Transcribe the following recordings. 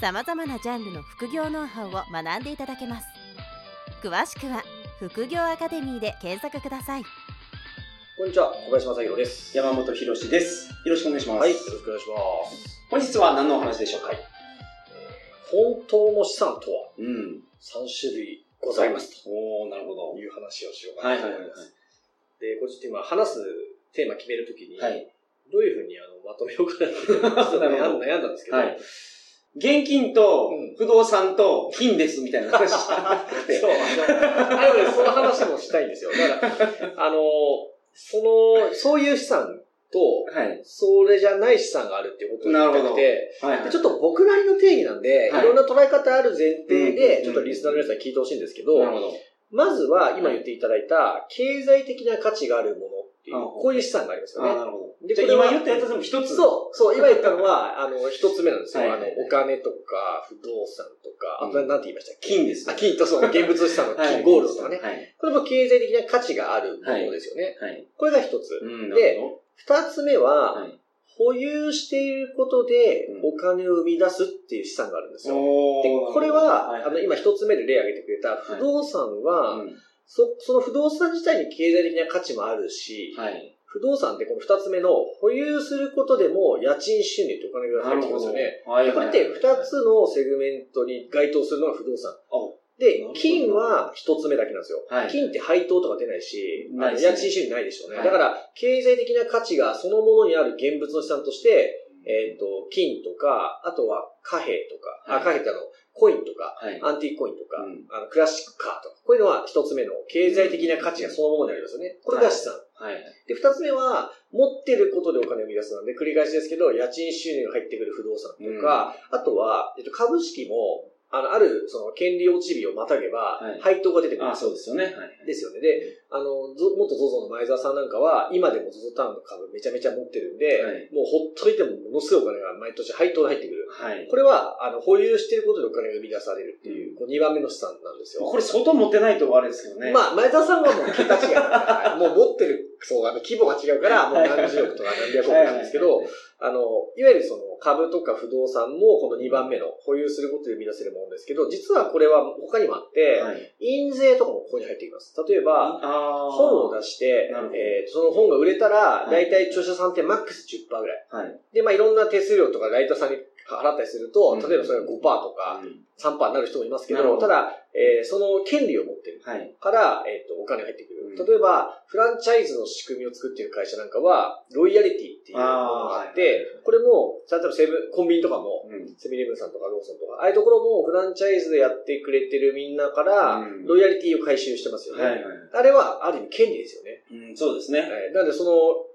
さまざまなジャンルの副業ノウハウを学んでいただけます詳しくは副業アカデミーで検索くださいこんにちは、小林正宏です。山本博史です。よろしくお願いします。はい、よろしくお願いします。本日は何のお話でしょうか？本当の資産とは？うん。3種類ございますおー、なるほどと。いう話をしようかはいはいはいなと思います。で、これちょっと今話すテーマ決めるときに、はい。どういうふうにあのまとめようかなってちょっと悩ん 悩んだんですけど、はい。現金とうん不動産と金ですみたいな話したくて。そう、あの、あのね、その話もしたいんですよ。だから、あの、その、そういう資産と、はい。それじゃない資産があるっていうことを言いたくて、はいでちょっと僕なりの定義なんで、はいいろんな捉え方ある前提うんうんで、うんちょっとリスナーの皆さんに聞いてほしいんですけど、なるほど。まずは今言っていただいた、経済的な価値があるものっていうあ、こういう資産がありますよね。なるほど。じゃあで今言ったやつでも一つ。そう、そう、今言ったのは、あの、一つ目なんですよ。あの、お金とか、不動産とか、あとうんなんて言いました金ですあ、金とそう、現物資産の 金、はいゴールドとかね。はい。これも経済的な価値があるものですよね。はい。これが一つ。で二つ目は。保有していることでうんお金を生み出すっていう資産があるんですよ。おで、これは、はいあの、今一つ目で例挙げてくれた不動産は、うんそ、その不動産自体に経済的な価値もあるし、はい。不動産ってこの二つ目の保有することでも家賃収入ってお金が入ってきますよね。はいでこれって二つのセグメントに該当するのが不動産。で金は一つ目だけなんですよ。はい金って配当とか出ないし、いね家賃収入ないでしょうね。はいだから、経済的な価値がそのものにある現物の資産として、えっ、と、金とか、あとは貨幣とか、あ、はい貨幣ってあの、コインとか、はい。アンティーコインとか、うんあのクラシックカーとか、こういうのは一つ目の経済的な価値がそのものにありますよね。これが資産。はい。で、二つ目は、持ってることでお金を生み出すなんで、繰り返しですけど、家賃収入が入ってくる不動産とか、あとは、えっと、株式も、あの、ある、その、権利落ち日をまたげばはい、配当が出てくるんあ、ですよそうですよね。はい。ですよね。で、あの、ゾ元 ZOZO の前澤さんなんかは、今でも ZOZO タウンの株めちゃめちゃ持ってるんで、はいもうほっといてもものすごいお金が毎年配当で入ってくる。はい。これは、あの、保有していることでお金が生み出されるっていう、こう2番目の資産なんですよ。これ相当持ってないとあれですけどね。まあ、前澤さんはもう桁違い。は いもう持ってる、そう、あの、規模が違うから、もう何十億とか何百億なんですけど、あの、いわゆるその株とか不動産もこの2番目の保有することで生み出せるものですけど、実はこれは他にもあって、はい。印税とかもここに入ってきます。例えば、あ本を出してえーその本が売れたら、はいだいたい著者さんってマックス10%ぐらい。はい。で、まあいろんな手数料とかライターさんに払ったりすると、うん例えばそれが5%とかうん3%になる人もいますけど、なるほどただ、えーその権利を持ってるはい。から、えっ、と、お金が入ってくる。うん例えば、フランチャイズの仕組みを作っている会社なんかは、ロイヤリティっていうものがあって、これも、例えばセブン、コンビニとかも、うん。セブンイレブンさんとかローソンとか、ああいうところもフランチャイズでやってくれてるみんなからうん、ロイヤリティを回収してますよね。あれは、ある意味権利ですよね。うん、そうですね。はいなので、その、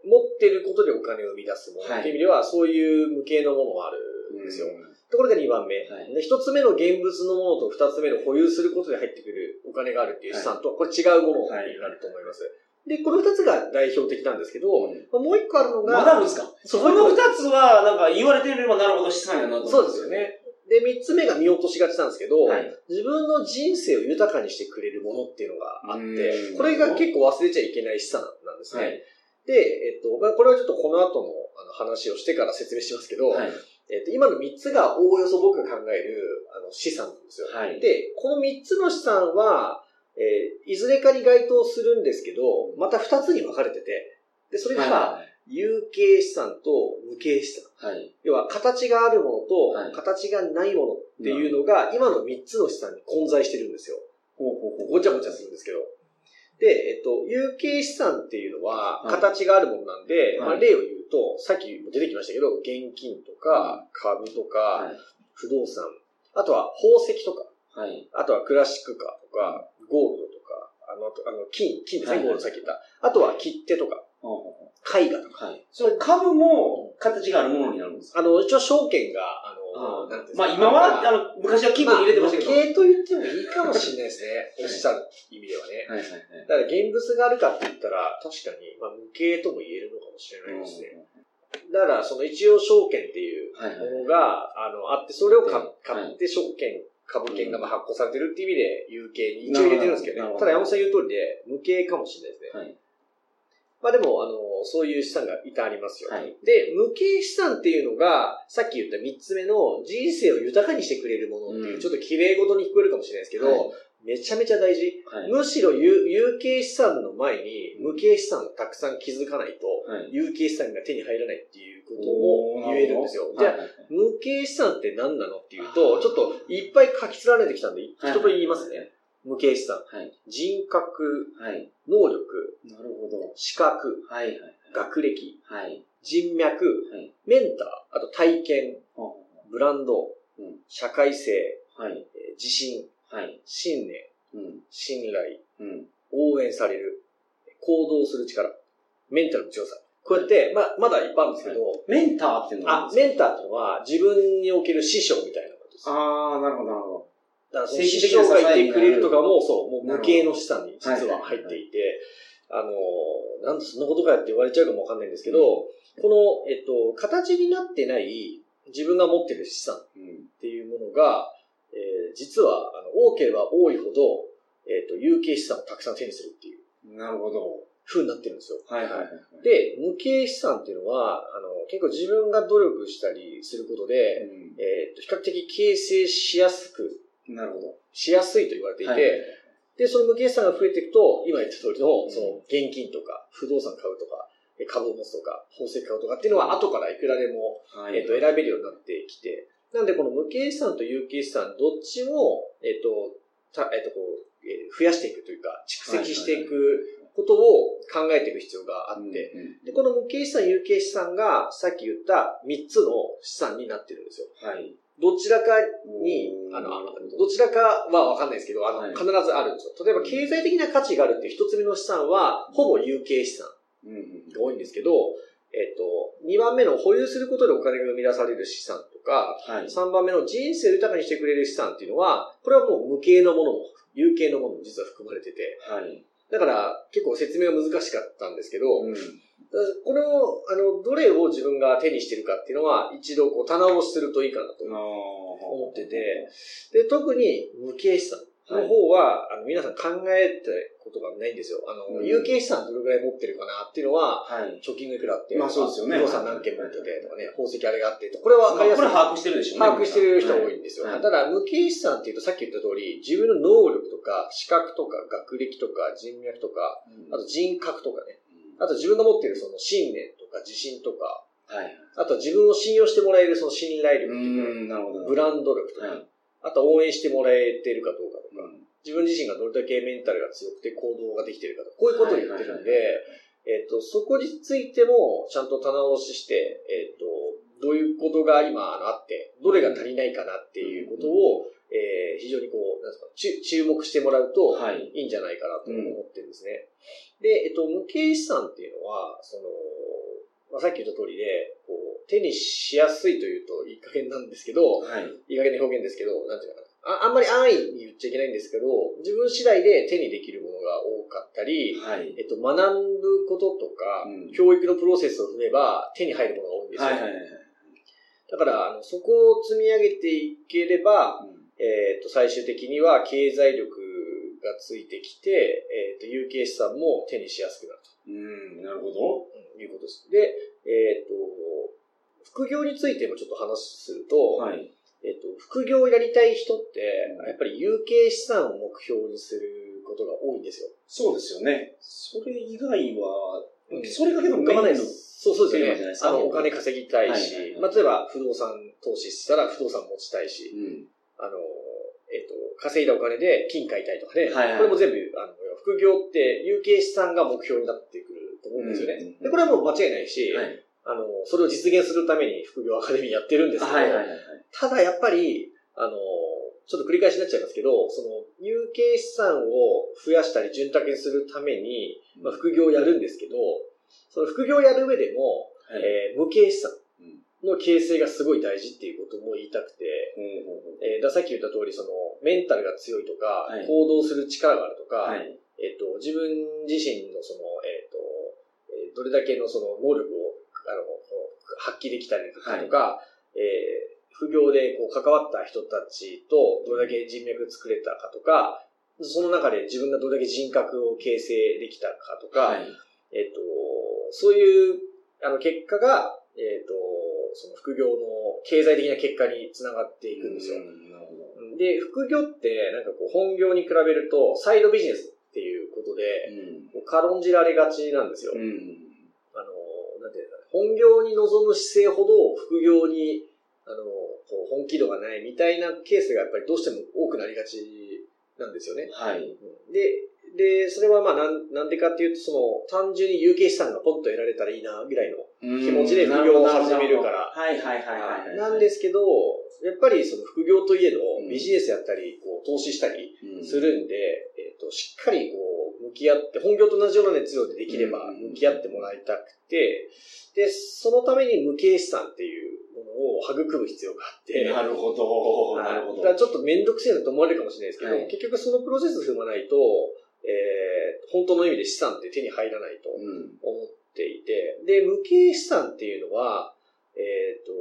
持ってることでお金を生み出すものっていう意味では、そういう無形のものがあるんですよ。ところが2番目。はいで一つ目の現物のものと二つ目の保有することで入ってくるお金があるっていう資産と、これ違うものになると思います。で、この二つが代表的なんですけど、うんまあもう一個あるのが、まだあるんですか？そうこの二つは、なんか言われてればなるほど資産やなとそう思ですよね。で、三つ目が見落としがちなんですけど、はい。自分の人生を豊かにしてくれるものっていうのがあってう、んこれが結構忘れちゃいけない資産なんですね。はい。で、えっと、まあ、これはちょっとこの後のあの話をしてから説明しますけど、はい。えっと、今の3つがおおよそ僕が考えるあの資産なんですよ。はい。で、この3つの資産は、えーいずれかに該当するんですけど、また2つに分かれてて、で、それが、は有形資産と無形資産。い。はい。要は、形があるものとはい、形がないものっていうのが、今の3つの資産に混在してるんですよ。ほうほう。ごちゃごちゃするんですけど。で、えっと、有形資産っていうのは、はい形があるものなんで、まあ、はい例を言うと、さっきも出てきましたけど、現金とか、株とか、はい。不動産、あとは宝石とか、はい。あとはクラシックカーとか、ゴールドとか、あの、あの金、金ですね、はいゴールドさっき言った。あとは切手とか、ほうほうほ絵画とか。うはい。それ株も形があるものになるんですか？あの、一応証券が、あの、うんですかまあ今は、あの、昔は規模に入れてましたけど。まあ無形と言ってもいいかもしれないですね。おっしゃる意味ではね。はいはいはい。だから現物があるかって言ったら、確かに、まあ無形とも言えるのかもしれないですね。だから、その一応証券っていうはいはいものが、あの、あって、それを買って証券、株券がまあ発行されてるっていう意味で、有形に一応入れてるんですけどね。ただ山本さん言う通りで、無形かもしれないですね。はい。まあでも、あの、そういう資産がいたありますよ。はいで、無形資産っていうのが、さっき言った三つ目の人生を豊かにしてくれるものっていう、うんちょっと綺麗事に聞こえるかもしれないですけど、はいめちゃめちゃ大事。はい。むしろ有有形資産の前に無形資産をたくさん築かないと、はい。有形資産が手に入らないっていうことも言えるんですよ。じゃあ、はい無形資産って何なのっていうと、ちょっといっぱい書き連ねてきたんで、一言言いますね。無形資産。はい。人格、はい。能力、なるほど。資格、はいはい。学歴、はい。人脈、はい。メンター、あと体験、はブランド、うん社会性、はい。えー自信、はい。信念、うん。信頼、うん。応援される、行動する力、メンタルの強さ。こうやって、まあ、まだいっぱいあるんですけど、メンターっていうのはあ、メンターっていうのは自分における師匠みたいなことです。あー、なるほど、なるほだから精師神的な匠がいてくれるとかも、そう、もう無形の資産に実は入っていて、あの、なんでそんなことかやって言われちゃうかもわかんないんですけど、この、えっと、形になってない自分が持ってる資産。っていうものが、えー実は、あの、多ければ多いほど、えっ、と、有形資産をたくさん手にするっていうなるほど。風になってるんですよ。はいはいはい。で、無形資産っていうのは、あの、結構自分が努力したりすることで、えっ、と、比較的形成しやすく、うん。なるほど。しやすいと言われていて、で、その無形資産が増えていくと、今言った通りの、うんその、現金とか、不動産買うとか、え株を持つとか、宝石買うとかっていうのは後からいくらでもはい。えっ、と、選べるようになってきて、なんでこの無形資産と有形資産、どっちも、えっ、と、たえっ、と、こう、えー増やしていくというか、蓄積していくことを考えていく必要があって、うんで、この無形資産、有形資産が、さっき言った3つの資産になってるんですよ。はい。どちらかに、あの、どちらかはわかんないですけど、あの、はい必ずあるんですよ。例えば、経済的な価値があるっていう1つ目の資産は、ほぼ有形資産。が多いんですけど、えっ、と、2番目の保有することでお金が生み出される資産とか、はい。3番目の人生を豊かにしてくれる資産っていうのは、これはもう無形のものも、有形のものも実は含まれてて、はい。だから結構説明が難しかったんですけど、うん。これを、あの、どれを自分が手にしてるかっていうのは、一度こう棚卸しするといいかなと思思ってて、で、特に無形資産の方は、あの皆さん考えたことがないんですよ。あの、うん有形資産どれぐらい持ってるかなっていうのは、はい。貯金がいくらあって、まあそうですよね不動産何件持っててとかね、宝石あれがあってとか、これは分かりやすい。これ把握してるでしょうね。把握してる人が多いんですよ。はいただ、無形資産っていうとさっき言った通り、自分の能力とか、資格とか、学歴とか、人脈とか、あと人格とかね、あと自分が持ってるその信念とか自信とか、はい。あと自分を信用してもらえるその信頼力うっていうか、ん、なるほど。ブランド力とか、はい。あと応援してもらえてるかどうかとか、うん。自分自身がどれだけメンタルが強くて行動ができてるかとか、こういうことを言ってるんで、えっ、と、そこについてもちゃんと棚卸しして、えっ、と、どういうことが今あって、どれが足りないかなっていうことを、えー非常にこう、なんですか、注注目してもらうと、はい。いいんじゃないかなと思ってるんですね。で、えっと、無形資産っていうのは、その、まあ、さっき言った通りで、こう、手にしやすいというといい加減なんですけど、はい。いい加減な表現ですけど、なんていうのかな。ああんまり安易に言っちゃいけないんですけど、自分次第で手にできるものが多かったり、はい。えっと、学ぶこととか、うん教育のプロセスを踏めば手に入るものが多いんですよ。はいはいはい。だから、あの、そこを積み上げていければ、えっ、と、最終的には経済力がついてきて、えっ、と、有形資産も手にしやすくなるうん、なるほど。ということです。で、えっ、と、副業についてもちょっと話すると、はい。えっ、と、副業をやりたい人ってうん、やっぱり有形資産を目標にすることが多いんですよ。そうですよね。それ以外は、うんそれがけど浮かばないの。メインのそうそうですよねあの、お金稼ぎたいし、はいはいはいまあ、例えば不動産投資したら不動産持ちたいし、うん。あの、えっ、と、稼いだお金で金買いたいとかね。はいはいこれも全部、あの、副業って有形資産が目標になってくると思うんですよね。うんで、これはもう間違いないし、はい。あの、それを実現するために副業アカデミーやってるんですけど、はいはいはいはい。ただやっぱり、あの、ちょっと繰り返しになっちゃいますけど、その、有形資産を増やしたり潤沢にするために、まあ、副業をやるんですけど、その副業をやる上でも、はいえー無形資産。うんの形成がすごい大事っていうことも言いたくて、えー、ださっき言った通り、その、メンタルが強いとか、はい行動する力があるとか、はい。えっ、と、自分自身のその、えっ、と、えーどれだけのその能力を、あの、発揮できたりとか、えー副業でこう関わった人たちとどれだけ人脈作れたかとか、その中で自分がどれだけ人格を形成できたかとか、はい。えっ、と、そういう、あの、結果が、えっ、と、その副業の経済的な結果につながっていくんですよ。で、副業って、なんかこう、本業に比べると、サイドビジネスっていうことで、こう軽んじられがちなんですよ。うん。うん。あの、なんていうか、本業に臨む姿勢ほど、副業に、あの、こう本気度がないみたいなケースがやっぱりどうしても多くなりがちなんですよね。はい。で、で、それはまあなん、なんでかっていうと、その、単純に有形資産がポンと得られたらいいな、ぐらいの気気持ちで副業を始めるから。はいはいはい。なんですけど、やっぱりその副業といえどうん、ビジネスやったり、こう、投資したりうん。するんで、えっ、と、しっかりこう、向き合って、本業と同じような熱量でできればうん。向き合ってもらいたくて、で、そのために無形資産っていうものを育む必要があって、なるほど。なるほど。だからちょっとめんどくせえなと思われるかもしれないですけど、はい。結局そのプロセス踏まないと、えー、本当の意味で資産って手に入らないとうん。思っていて、で、無形資産っていうのは、えっ、と、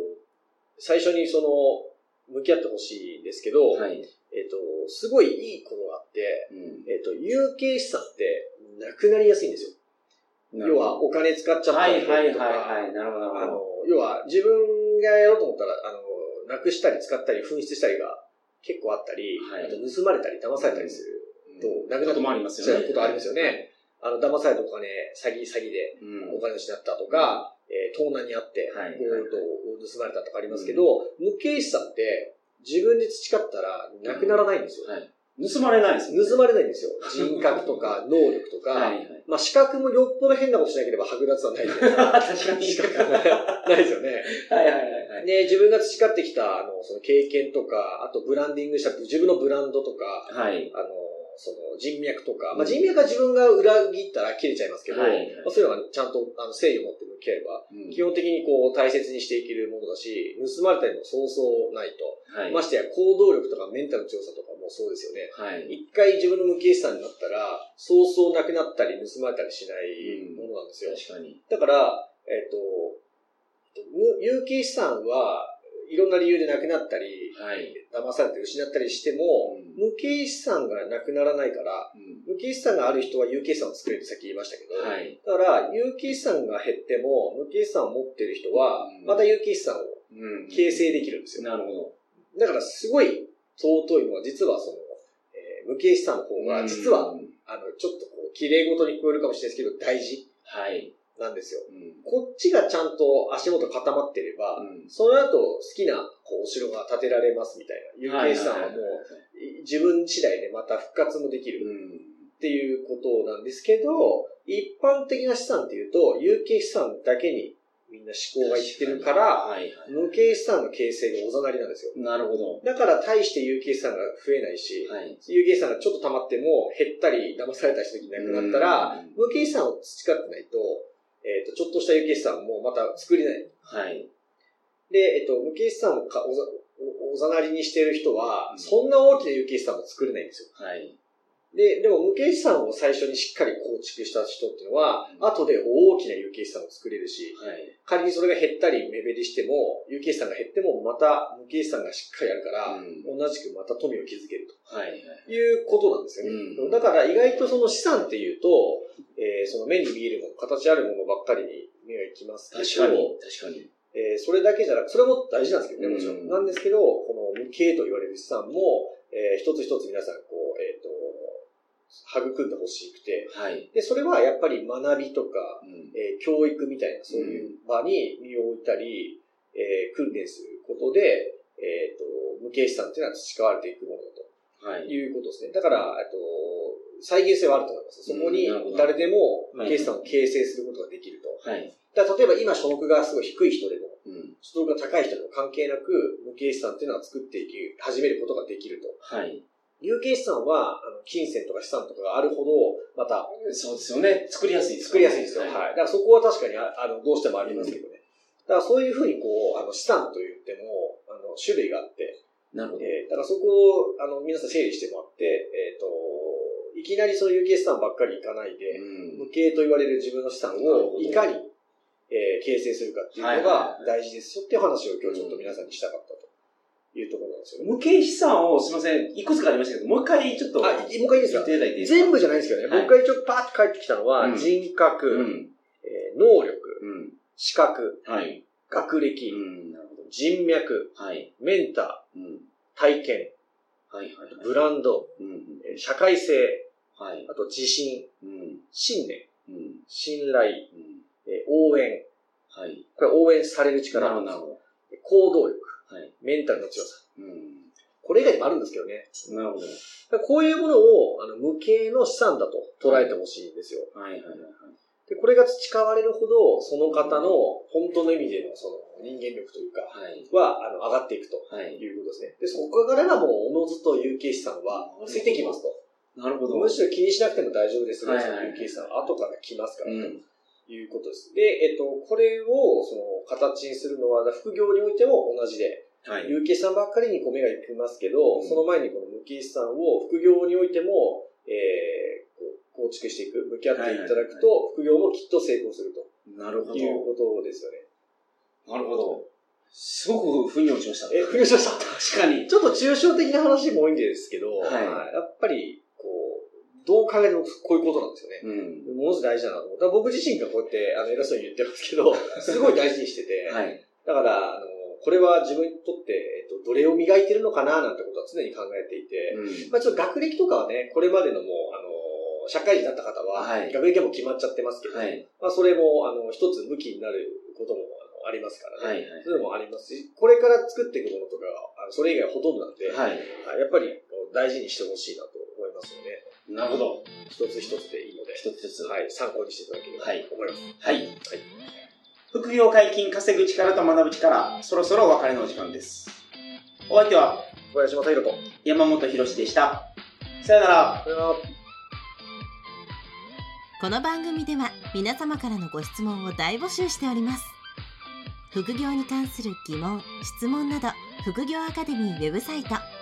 最初にその、向き合ってほしいんですけど、はい。えっ、と、すごいいいことがあって、うんえっ、と、有形資産ってなくなりやすいんですよ。要は、お金使っちゃったはいりとか、はいはいはい。なるほどなあの要は自分がやろうと思ったら、あの、なくしたり使ったり紛失したりが結構あったり、はいあと盗まれたり騙されたりすると、なくなることもありますよね。ことありますよね。あの、騙されたお金、詐欺、詐欺でうん。お金を失ったとか、えー盗難にあってはいゴールドを盗まれたとかありますけど、無形資産って自分で培ったらなくならないんですよ。はい。盗まれないです盗まれないんですよ。人格とか能力とか、はいはい。まあ資格もよっぽど変なことしなければ剥奪はないじゃないですか。確かに。資格はないですよね。はいはいはいはい。で、自分が培ってきた、あの、その経験とか、あとブランディングした自分のブランドとか、はい。あの、その人脈とか、まあ、人脈は自分が裏切ったら切れちゃいますけど、はいはいまあ、そういうのはちゃんとあの誠意を持って向き合えば、うん基本的にこう大切にしていけるものだし、盗まれたりもそうそうないと。はい。ましてや行動力とかメンタルの強さとかもそうですよね。はい。一回自分の無形資産になったら、そうそうなくなったり盗まれたりしないものなんですよ。確かに。だから、えっ、と、む有形資産はいろんな理由でなくなったり、はい。騙されて失ったりしても、うん無形資産がなくならないから、うん無形資産がある人は有形資産を作れるってさっき言いましたけど、はい。だから、有形資産が減っても、無形資産を持ってる人はうん、また有形資産をうん形成できるんですよ。なるほど。だから、すごい尊いのは、実はその、えー無形資産の方が、実は、うんあの、ちょっとこう、綺麗事に聞こえるかもしれないですけど、大事はい。なんですよ。うんこっちがちゃんと足元固まってれば、うんその後、好きなこうお城が建てられますみたいな。有形資産はもう、自分次第でまた復活もできるうん。っていうことなんですけど、一般的な資産っていうと、有形資産だけにみんな思考がいってるから、はいはい。無形資産の形成がおざなりなんですよ。なるほど。だから大して有形資産が増えないし、はい。有形資産がちょっと溜まっても減ったり騙されたりした時になくなったら、うん無形資産を培ってないと、えっ、と、ちょっとした有形資産もまた作れない。はい。で、えっ、と、無形資産をかおざおおざなりにしてる人は、うんそんな大きな有形資産も作れないんですよ。はい。で、でも無形資産を最初にしっかり構築した人っていうのは、うん後で大きな有形資産を作れるし、はい。仮にそれが減ったり目減りしても、有形資産が減っても、また無形資産がしっかりあるから、うん同じくまた富を築けるはい。ということなんですよね。うんだから意外とその資産っていうと、えーその目に見えるもの、形あるものばっかりに目が行きますけど、確かに。確かに。えーそれだけじゃなく、それも大事なんですけどね、もちろん。うんなんですけど、この無形と言われる資産も、えー一つ一つ皆さん、こう、えっ、と、育んでほしくて、はい。で、それはやっぱり学びとか、うんえー教育みたいな、そういう場に身を置いたり、えー訓練することで、えっ、と、無形資産っていうのは培われていくものだはい。ということですね。だから、えっと、再現性はあると思います。そこに誰でも無形資産を形成することができると。はい。だ例えば今所得がすごい低い人でも、うん。所得が高い人でも関係なく、無形資産っていうのは作っていき、始めることができると。はい。有形資産は、あの金銭とか資産とかがあるほど、またそうですよね。作りやすいです作りやすいんですよ。ははい。だからそこは確かにあ、あの、どうしてもありますけどね。だからそういうふうにこう、あの、資産と言っても、あの、種類があって、なるほど。えーだからそこを、あの、皆さん整理してもらって、えっ、と、いきなりその有形資産ばっかりいかないで、うん無形と言われる自分の資産をいかに、えー形成するかっていうのはいが大事ですよっていう話を今日ちょっと皆さんにしたかったですよね。無形資産を、すみません、いくつかありましたけど、もう一回ちょっと、あ、いもう一回いいですか？全部じゃないんですけどね、はい僕が一応パーッと返ってきたのは、うん人格、うん。えー能力、うん。資格、はい。学歴、うん。人脈、はい。メンタうん。ー、体験、はいはい。ブランド、うん。えー社会性、はい。あと自信、うん。信念、うん。信頼、うん。えー応援、はい。これ応援されるな力。行動力、はい。メンタルの強さ。うん。これ以外にもあるんですけどね。なるほど。こういうものをあの無形の資産だと捉えてほしいんですよ。はいはいはいで、これが培われるほど、その方の本当の意味でのその人間力というか、はい。は、あの、上がっていくとはい。いうことですね。で、そこからがもう、おのずと有形資産はついてきますと。なるほど。むしろ気にしなくても大丈夫ですが、はいはいその有形資産は後から来ますから、とうん。いうことです。で、えっと、これを、その、形にするのは、副業においても同じで、はい。有形資産ばっかりにこう目が行きますけど、うんその前にこの無形資産を副業においても、えー、構築していく、向き合っていただくと、副業もきっと成功するとなるほど。いうことですよね。なるほど。すごく腑に落ちました。え、副業しました？確かに。ちょっと抽象的な話も多いんですけど、はいやっぱり、どう考えてもこういうことなんですよね。うん。ものすごい大事だなと思う。だ僕自身がこうやって、あの、偉そうに言ってますけど、すごい大事にしてて、はい。だから、あの、これは自分にとって、えっと、どれを磨いてるのかな、なんてことは常に考えていて、うん。まあちょっと学歴とかはね、これまでのもう、あの、社会人になった方は、はい学歴はもう決まっちゃってますけど、はい。まあそれも、あの、一つ武器になることもあのありますからね。はい。はい。そういうのもありますし、これから作っていくものとかは、あのそれ以外はほとんどなんで、はい。はいやっぱり大事にしてほしいなと思いますよね。なるほど。一つ一つでいいので、一つずつ。はい、参考にしていただければはいと思います。はい。副業解禁稼ぐ力と学ぶ力、そろそろお別れのお時間です。お相手は小林正宏と。山本博史でした。さよなら。さよならこの番組では皆様からのご質問を大募集しております副業に関する疑問質問など副業アカデミーウェブサイト